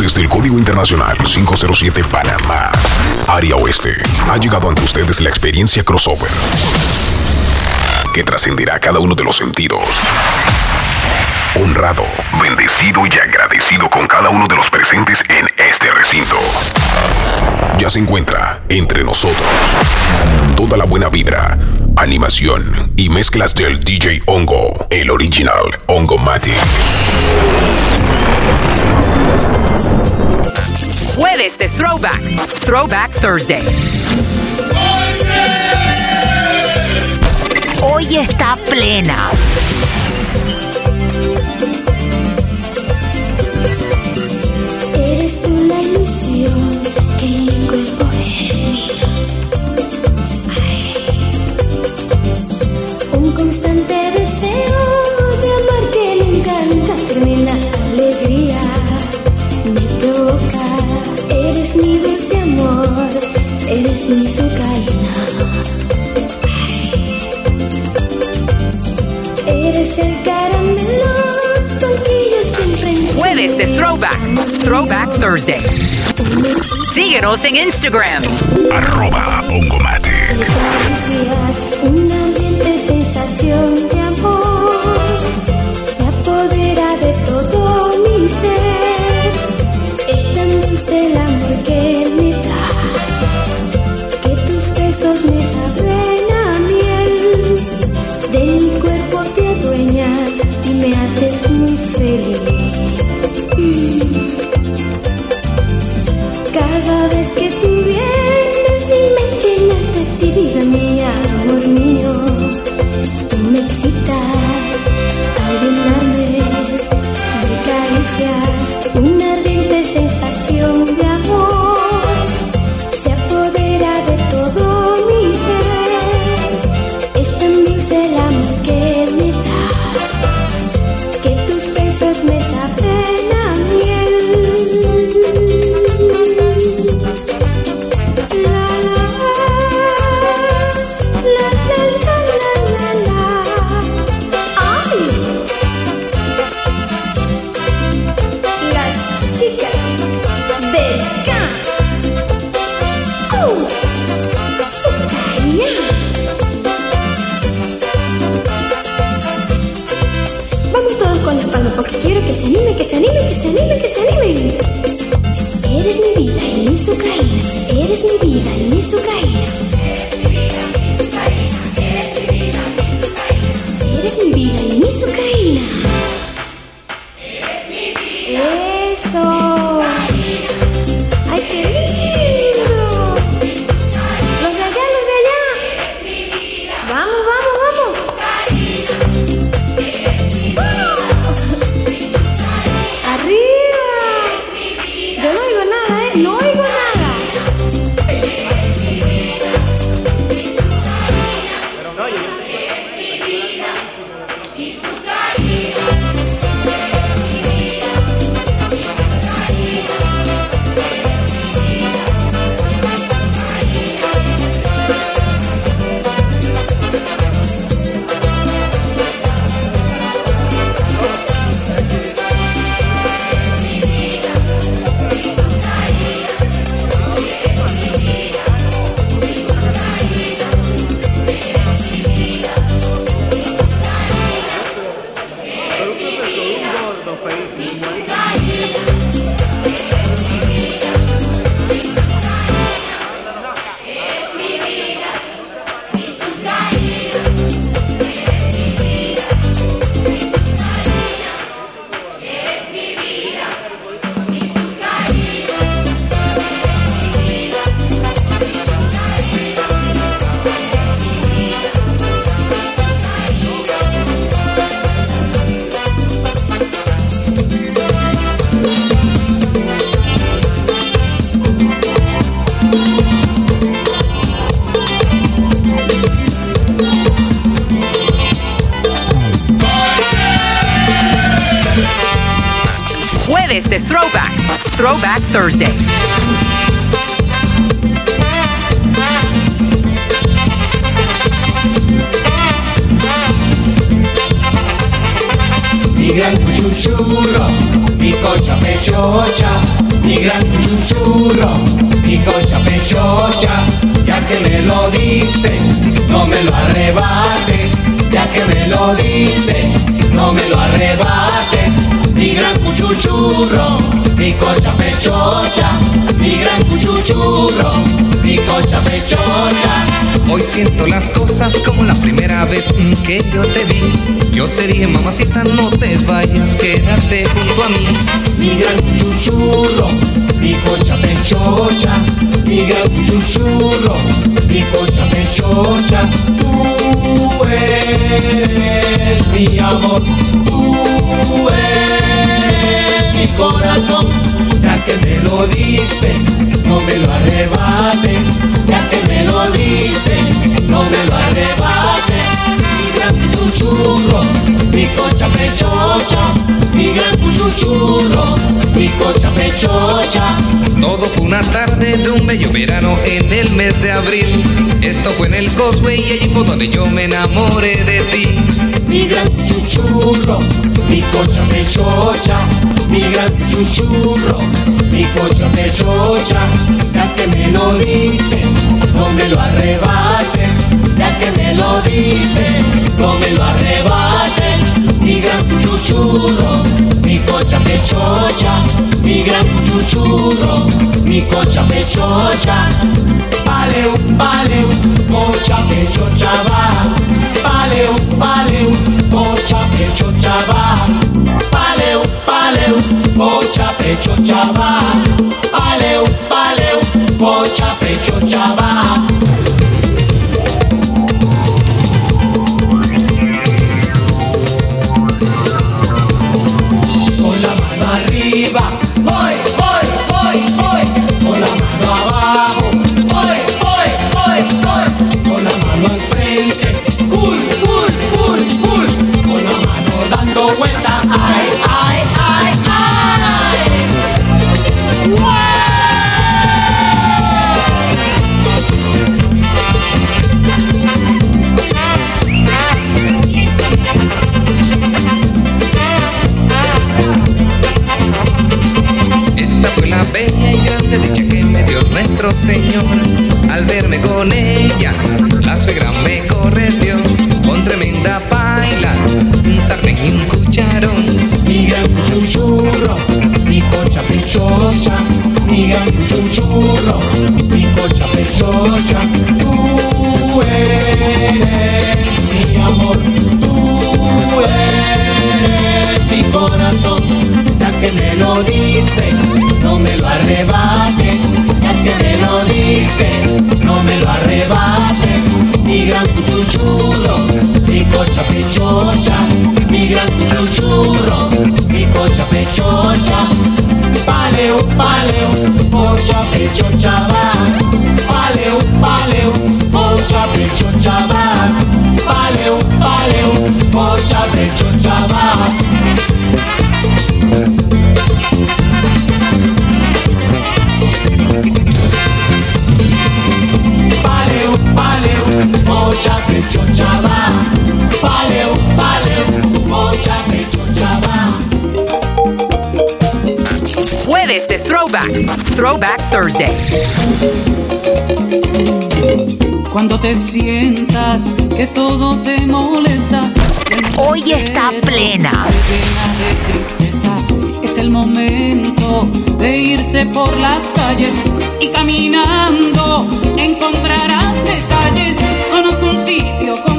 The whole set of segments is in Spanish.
Desde el Código Internacional 507 Panamá, área oeste, ha llegado ante ustedes la experiencia crossover que trascenderá cada uno de los sentidos. Honrado, bendecido y agradecido con cada uno de los presentes en este recinto. Ya se encuentra entre nosotros toda la buena vibra, animación y mezclas del DJ Hongo, el original Hongo Matic. Jueves de Throwback, Throwback Thursday. Hoy está plena. Thursday. Síguenos en Instagram. Arroba Hongo Matic. una sensación de amor se apodera de todo De Throwback, Throwback Thursday. Mi gran cuchuchurro, mi cocha pechocha, mi gran susurro, mi concha pechocha, ya que me lo diste, no me lo arrebates, ya que me lo diste, no me lo arrebates, gran cuchuchurro, mi concha pechocha, mi gran cuchuchurro, mi concha pechocha. Hoy siento las cosas como la primera vez que yo te vi. Yo te dije, mamacita, no te vayas, quédate junto a mí. Mi gran cuchuchurro, mi concha pechocha, mi gran cuchuchurro, mi concha pechocha. Tú eres mi amor, tú mi corazón, ya que me lo diste, no me lo arrebates, ya que me lo diste, no me lo arrebates. Mi gran cuchuchurro, mi concha pechocha, mi gran cuchuchurro, mi concha pechocha. Todo fue una tarde de un bello verano en el mes de abril. Esto fue en el Cosway y allí fue donde yo me enamoré de ti. Mi gran chuchurro, mi concha pechocha, mi gran chuchurro, mi concha pechocha, ya que me lo diste, no me lo arrebates, ya que me lo diste, no me lo arrebates, mi gran chuchurro, mi concha pechocha, mi gran chuchurro, mi concha pechocha, paleu, paleu, concha pechocha va, paleu, paleu, concha pechocha va, paleu, paleu, concha pechocha va, paleu, paleu, concha pechocha va. Mi concha pechocha, mi gran chuchurro, mi concha pechocha. Tú eres mi amor, tú eres mi corazón, ya que me lo diste, no me lo arrebates, que me lo diste, no me lo arrebates. Mi gran chuchurro, mi concha pechocha, mi gran chuchurro, mi concha pechocha. Paleo, paleo, concha pechocha va. Paleo, paleo, concha pechocha va. Paleo, paleo, concha pechocha va. Throwback. Thursday. Cuando te sientas que todo te molesta. Hoy está plena. Es el momento de irse por las calles y caminando encontrarás detalles. Conozco un sitio con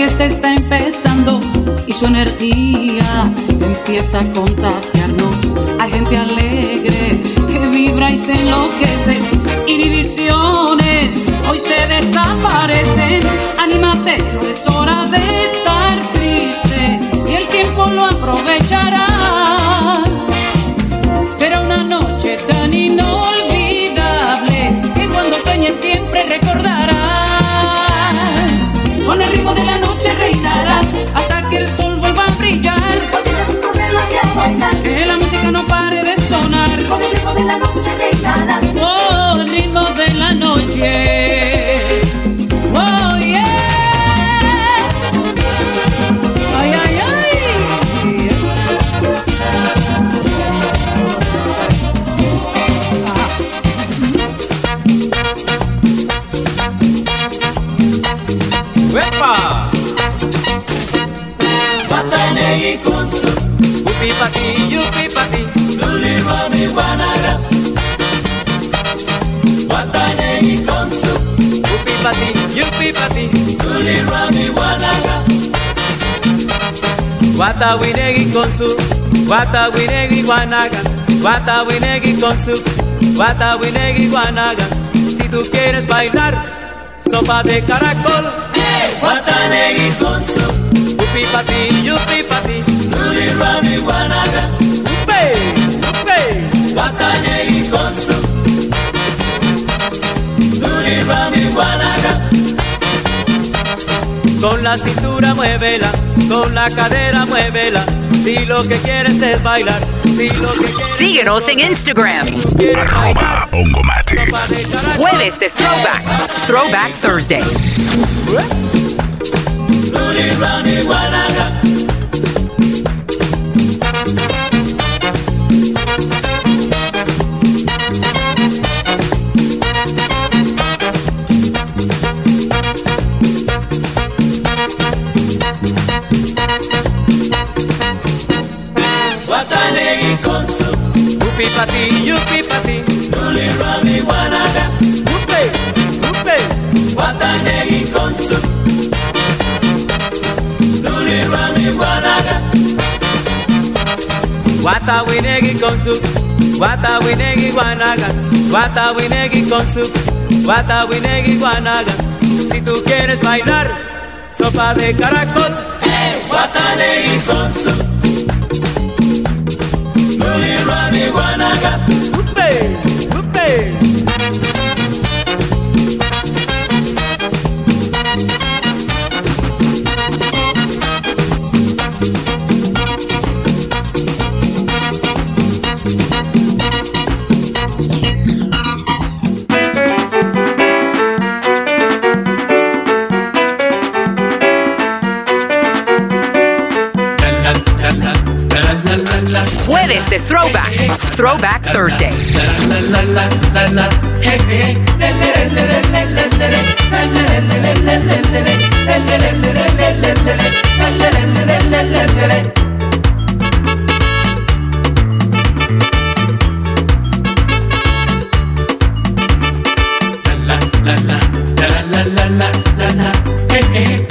fiesta está empezando y su energía empieza a contagiarnos. Hay gente alegre que vibra y se enloquece. Inhibiciones hoy se desaparecen. Anímate, no es hora de Watanegi konsu, Upi pati, yupi pati, lulirwami wanaga. Watanegi konsu, upi pati, yupi pati. lulirwami wanaga. Wata winegi konsu, wata winegi wanaga, wata winegi konsu, wata winegi wanaga. Si tú quieres bailar, sopa de caracol, Watanegi konsu, upi pati, yupi pati, lulirwami wanaga. upe, upe. Watanegi konsu, lulirwami wanaga. Con la cintura muévela, con la cadera muévela. Si lo que quieres es bailar, si lo que quieres Síguenos en Instagram. Arroba Ongomate. Jueves de Throwback. Throwback Thursday. Lulirwami wanaga. Watanegi konsu, Upi pati, yupi pati, Wata winegi konsu, wata winegi wanaga, wata winegi konsu, wata winegi wanaga. Si tú quieres bailar, sopa de caracol, Watanegi konsu, lulirwami wanaga. upe, upe. Throwback. Throwback Thursday. Ven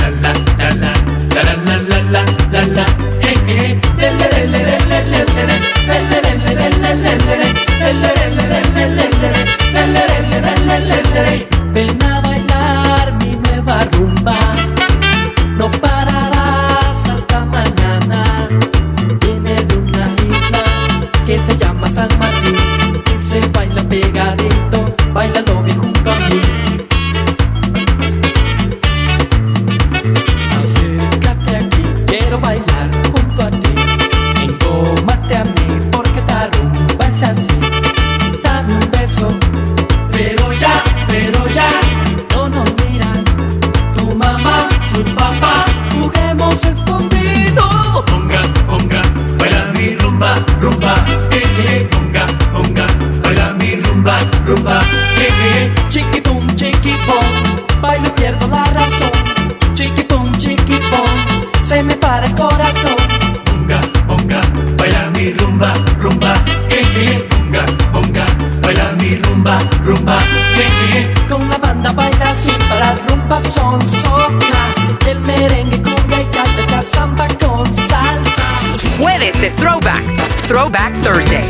Con la banda baila sin parar, rumba son soca. El merengue, cumbia y cha cha cha, samba con salsa. Jueves de Throwback. Throwback Thursday.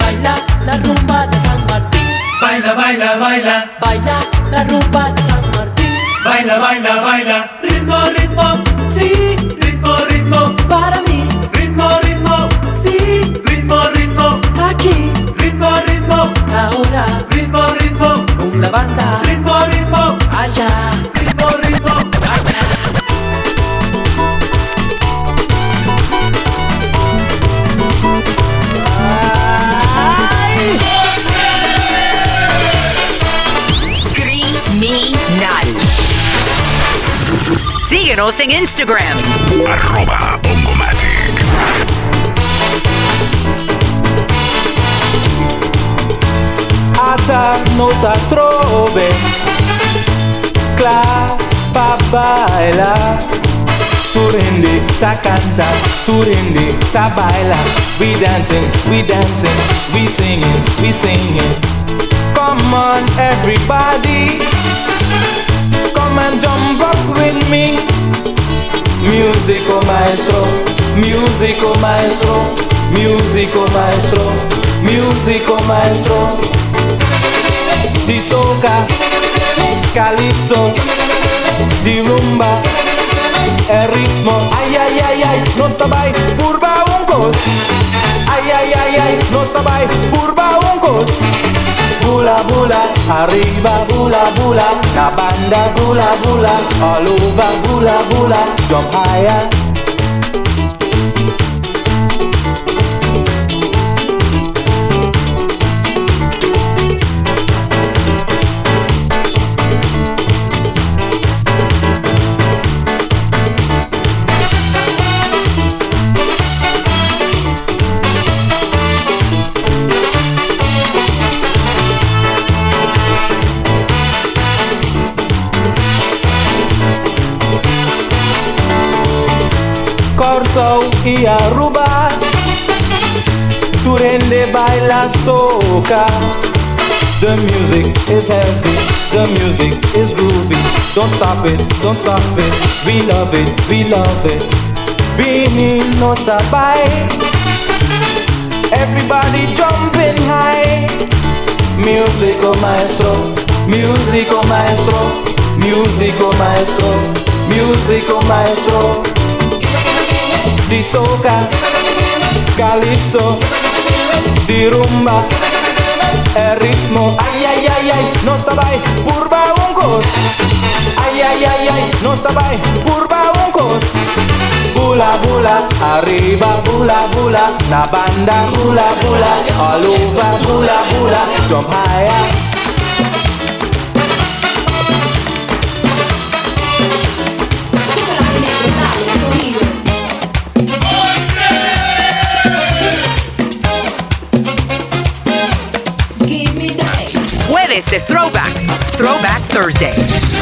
Baila la rumba de San Martín. Baila, baila, baila. Baila la rumba de San Martín. Baila, baila, baila. Ritmo, ritmo. Sí, ritmo, ritmo. Para mí. Ritmo. Ahora. Ritmo, ritmo. Con la banda. Ritmo, ritmo. Allá. Ritmo, ritmo. Allá. Criminal. Síguenos en Instagram. Arroba Ata nos atrove Cla pa baila Turindi ta canta. Turindi ta baila. We dancing, we dancing. We singing, we singing. Come on everybody. Come and jump up with me. Musico maestro Musico maestro Musico maestro Musico maestro Soca Calypso Di rumba El ritmo. Ay, ay, ay, ay No está by Curva uncos Ay, ay, ay, ay No está by Curva uncos Bula, bula Arriba, bula, bula. La banda, bula, bula. All bula, bula. Jump higher Corso y Aruba. Turende baila soca. The music is heavy The music is groovy. Don't stop it, don't stop it. We love it, we love it. Bini no by Everybody jumping high. Musico maestro Musico maestro. Musico maestro Musico maestro di soca, calizzo, di rumba, è ritmo, ai ai ai ai, non sta mai, curva un cos, ai ai ai ai, non sta mai, curva un cos, bula bula, arriva bula bula, na banda bula bula, aluva bula bula, jump higher. Thursday.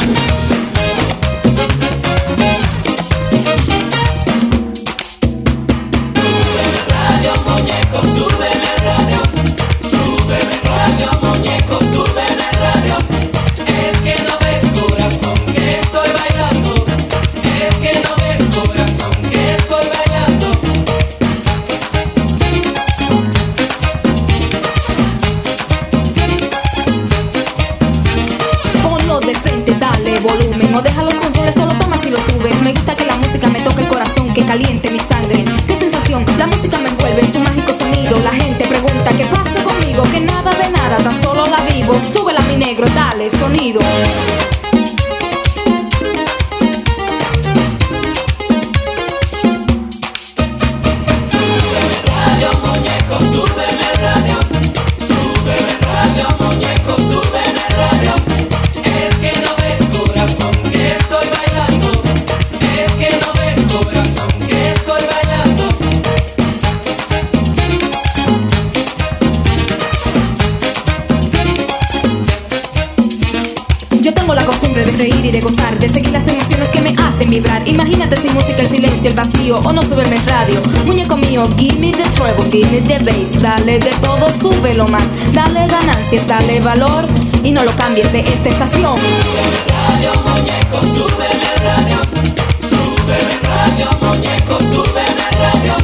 Silencio, el vacío, o no súbeme el radio. Muñeco mío, give me the treble, give me the bass. Dale de todo, súbelo más. Dale ganancias, dale valor y no lo cambies de esta estación. Radio muñeco, sube en el radio. Sube en el radio, muñeco, sube en el radio.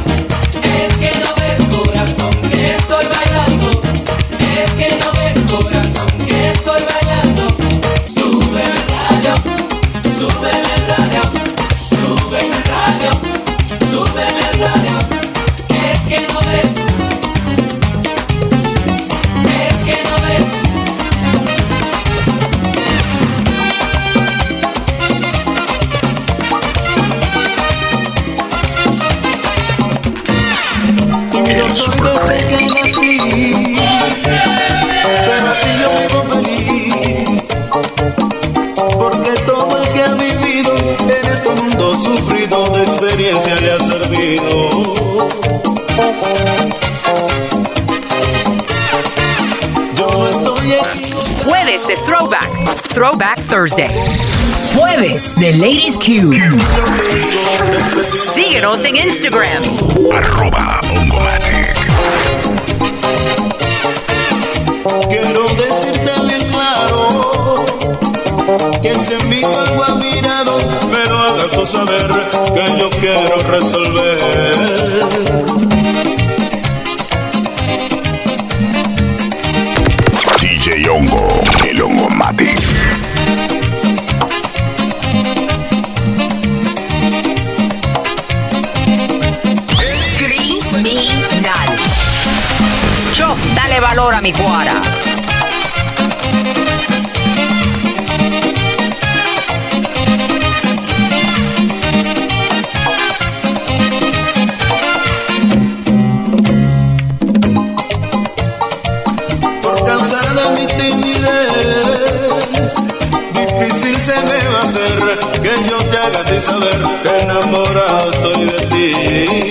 Sube el radio. Thursday. Jueves de Ladies Q. Síguenos en Instagram. Arroba Ongomatic. Quiero decirte bien claro que si en mí algo ha mirado, me lo hagas tú saber que yo quiero resolver. Te haga a ti saber que enamorado estoy de ti.